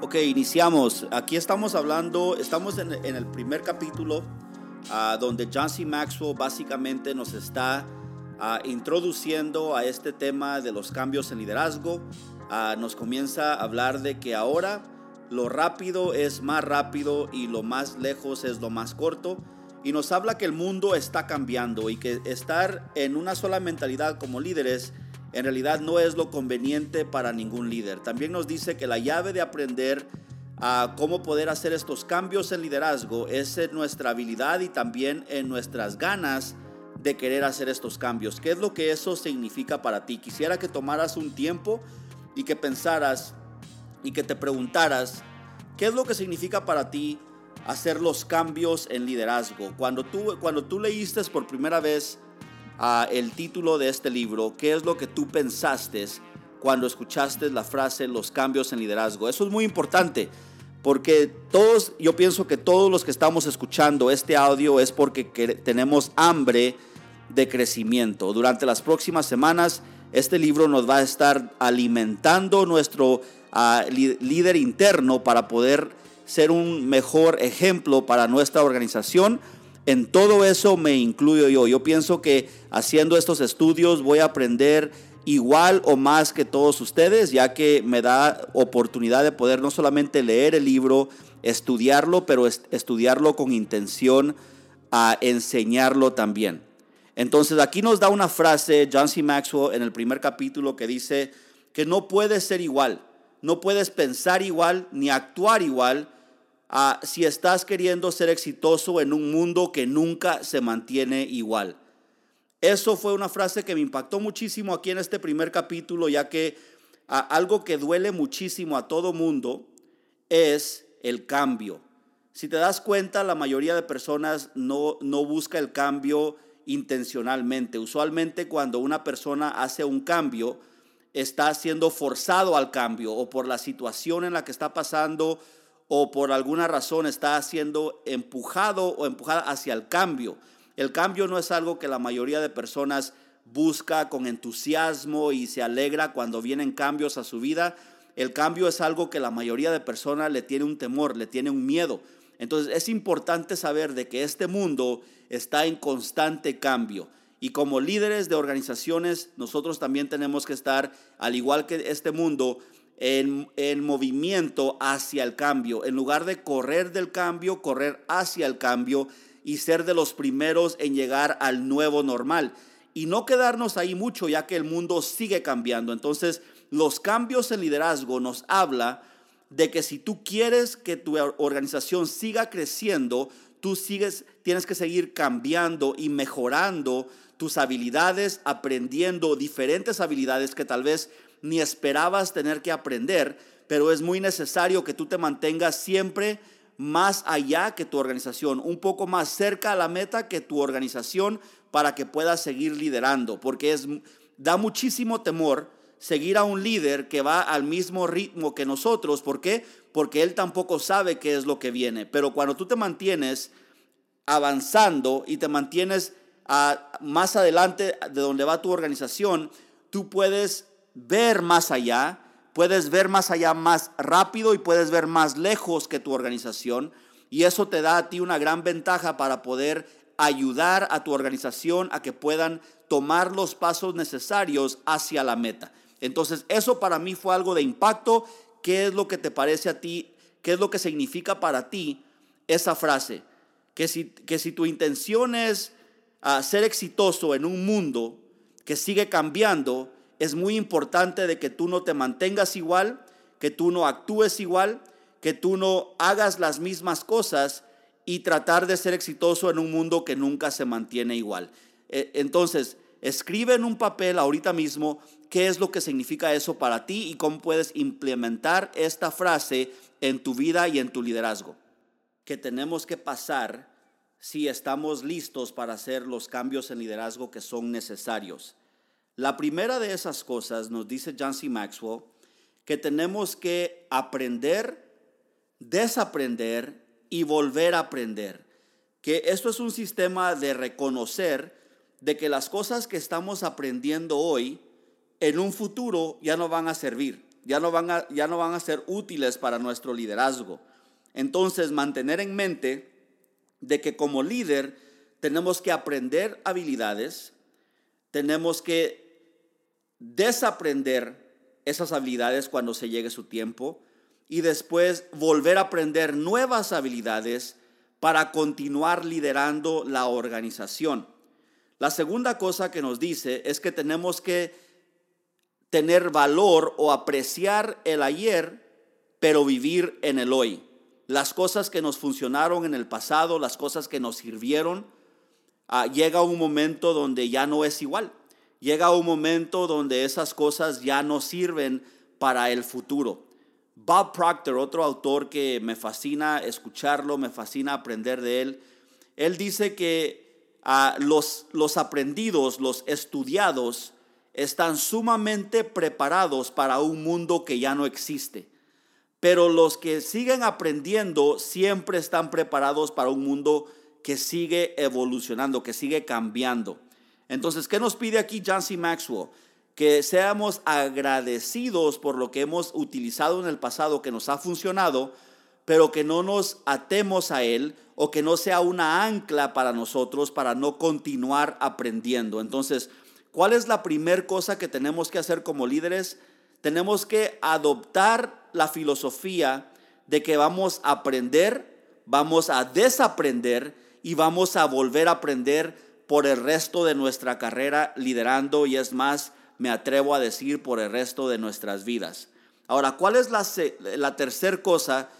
Ok, iniciamos. Aquí estamos hablando, estamos en, el primer capítulo ah, donde John C. Maxwell básicamente nos está ah, introduciendo a este tema de los cambios en liderazgo. Ah, nos comienza a hablar de que ahora lo rápido es más rápido y lo más lejos es lo más corto. Y nos habla que el mundo está cambiando y que estar en una sola mentalidad como líderes en realidad no es lo conveniente para ningún líder. También nos dice que la llave de aprender a cómo poder hacer estos cambios en liderazgo es en nuestra habilidad y también en nuestras ganas de querer hacer estos cambios. ¿Qué es lo que eso significa para ti? Quisiera que tomaras un tiempo y que pensaras y que te preguntaras, ¿qué es lo que significa para ti hacer los cambios en liderazgo? Cuando tú, cuando tú leíste por primera vez el título de este libro, qué es lo que tú pensaste cuando escuchaste la frase los cambios en liderazgo. Eso es muy importante porque todos, yo pienso que todos los que estamos escuchando este audio es porque tenemos hambre de crecimiento. Durante las próximas semanas, este libro nos va a estar alimentando nuestro ah, líder interno para poder ser un mejor ejemplo para nuestra organización en todo eso me incluyo yo. Yo pienso que haciendo estos estudios voy a aprender igual o más que todos ustedes, ya que me da oportunidad de poder no solamente leer el libro, estudiarlo, pero estudiarlo con intención a enseñarlo también. Entonces aquí nos da una frase John C. Maxwell en el primer capítulo que dice que no puedes ser igual, no puedes pensar igual ni actuar igual si estás queriendo ser exitoso en un mundo que nunca se mantiene igual. Eso fue una frase que me impactó muchísimo aquí en este primer capítulo, ya que algo que duele muchísimo a todo mundo es el cambio. Si te das cuenta, la mayoría de personas no, no busca el cambio intencionalmente. Usualmente cuando una persona hace un cambio, está siendo forzado al cambio o por la situación en la que está pasando o por alguna razón está siendo empujado o empujada hacia el cambio. El cambio no es algo que la mayoría de personas busca con entusiasmo y se alegra cuando vienen cambios a su vida. El cambio es algo que la mayoría de personas le tiene un temor, le tiene un miedo. Entonces es importante saber de que este mundo está en constante cambio. Y como líderes de organizaciones, nosotros también tenemos que estar, al igual que este mundo, en, movimiento hacia el cambio. En lugar de correr del cambio, correr hacia el cambio y ser de los primeros en llegar al nuevo normal. Y no quedarnos ahí mucho, ya que el mundo sigue cambiando. Entonces, los cambios en liderazgo nos habla de que si tú quieres que tu organización siga creciendo, tú sigues, tienes que seguir cambiando y mejorando tus habilidades, aprendiendo diferentes habilidades que tal vez ni esperabas tener que aprender, pero es muy necesario que tú te mantengas siempre más allá que tu organización, un poco más cerca a la meta que tu organización para que puedas seguir liderando, porque es da muchísimo temor seguir a un líder que va al mismo ritmo que nosotros, ¿por qué? Porque él tampoco sabe qué es lo que viene, pero cuando tú te mantienes avanzando y te mantienes más adelante de donde va tu organización, tú puedes ver más allá, puedes ver más allá más rápido y puedes ver más lejos que tu organización. Y eso te da a ti una gran ventaja para poder ayudar a tu organización a que puedan tomar los pasos necesarios hacia la meta. Entonces, eso para mí fue algo de impacto. ¿Qué es lo que te parece a ti? ¿Qué es lo que significa para ti esa frase? Que si, que si tu intención es ah, ser exitoso en un mundo que sigue cambiando, es muy importante de que tú no te mantengas igual, que tú no actúes igual, que tú no hagas las mismas cosas y tratar de ser exitoso en un mundo que nunca se mantiene igual. E, entonces, escribe en un papel ahorita mismo qué es lo que significa eso para ti y cómo puedes implementar esta frase en tu vida y en tu liderazgo. Que tenemos que pasar si estamos listos para hacer los cambios en liderazgo que son necesarios. La primera de esas cosas, nos dice John C. Maxwell, que tenemos que aprender, desaprender y volver a aprender. Que esto es un sistema de reconocer de que las cosas que estamos aprendiendo hoy, en un futuro ya no van a servir. ya no van a, ya no van a ser útiles para nuestro liderazgo. Entonces, mantener en mente de que como líder tenemos que aprender habilidades, tenemos que desaprender esas habilidades cuando se llegue su tiempo y después volver a aprender nuevas habilidades para continuar liderando la organización. La segunda cosa que nos dice es que tenemos que tener valor o apreciar el ayer, pero vivir en el hoy. Las cosas que nos funcionaron en el pasado, las cosas que nos sirvieron, ah, llega un momento donde ya no es igual. Llega un momento donde esas cosas ya no sirven para el futuro. Bob Proctor, otro autor que me fascina escucharlo, me fascina aprender de él, él dice que a los, los aprendidos, los estudiados, están sumamente preparados para un mundo que ya no existe. Pero los que siguen aprendiendo siempre están preparados para un mundo que sigue evolucionando, que sigue cambiando. Entonces, ¿qué nos pide aquí John C. Maxwell? que seamos agradecidos por lo que hemos utilizado en el pasado que nos ha funcionado, pero que no nos atemos a él o que no sea una ancla para nosotros para no continuar aprendiendo. Entonces, ¿cuál es la primera cosa que tenemos que hacer como líderes? Tenemos que adoptar la filosofía de que vamos a aprender, vamos a desaprender y vamos a volver a aprender por el resto de nuestra carrera liderando y es más, me atrevo a decir, por el resto de nuestras vidas. Ahora, ¿cuál es la, la tercera cosa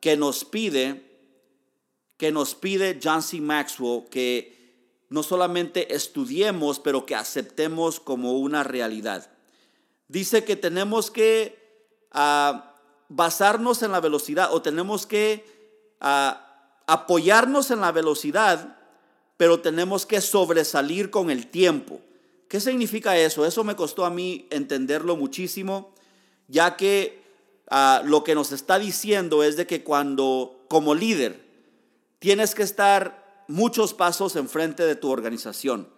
que nos pide, que nos pide John C. Maxwell, que no solamente estudiemos, pero que aceptemos como una realidad? Dice que tenemos que ah, basarnos en la velocidad o tenemos que ah, apoyarnos en la velocidad, pero tenemos que sobresalir con el tiempo. ¿Qué significa eso? Eso me costó a mí entenderlo muchísimo, ya que ah, lo que nos está diciendo es de que cuando como líder tienes que estar muchos pasos enfrente de tu organización,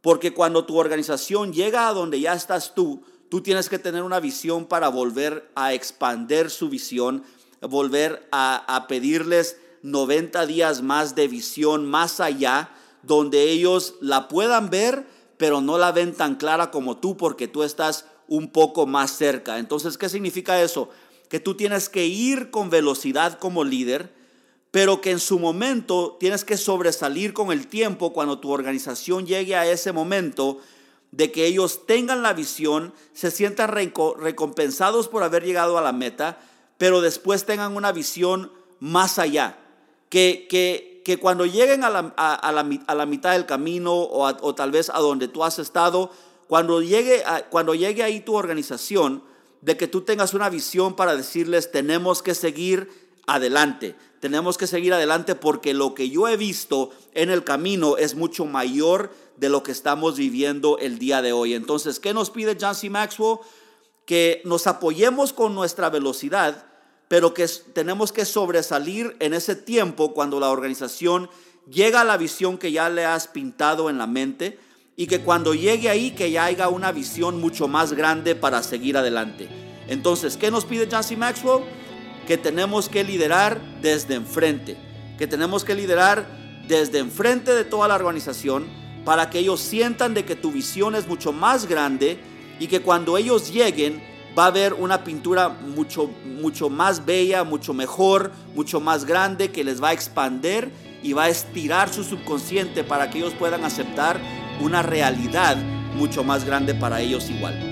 porque cuando tu organización llega a donde ya estás tú, tú tienes que tener una visión para volver a expander su visión, volver a, a pedirles 90 días más de visión más allá, donde ellos la puedan ver pero no la ven tan clara como tú porque tú estás un poco más cerca. Entonces, ¿qué significa eso? Que tú tienes que ir con velocidad como líder, pero que en su momento tienes que sobresalir con el tiempo cuando tu organización llegue a ese momento de que ellos tengan la visión, se sientan recompensados por haber llegado a la meta, pero después tengan una visión más allá, que, que que cuando lleguen a la, a, la, mitad del camino o, o, tal vez a donde tú has estado, cuando llegue, cuando llegue ahí tu organización, de que tú tengas una visión para decirles, tenemos que seguir adelante, tenemos que seguir adelante porque lo que yo he visto en el camino es mucho mayor de lo que estamos viviendo el día de hoy. Entonces, ¿qué nos pide John C. Maxwell? Que nos apoyemos con nuestra velocidad, pero que tenemos que sobresalir en ese tiempo cuando la organización llega a la visión que ya le has pintado en la mente y que cuando llegue ahí que ya haya una visión mucho más grande para seguir adelante. Entonces, ¿qué nos pide Jancy Maxwell? Que tenemos que liderar desde enfrente, que tenemos que liderar desde enfrente de toda la organización para que ellos sientan de que tu visión es mucho más grande y que cuando ellos lleguen va a haber una pintura mucho, mucho más bella, mucho mejor, mucho más grande, que les va a expander y va a estirar su subconsciente para que ellos puedan aceptar una realidad mucho más grande para ellos igual.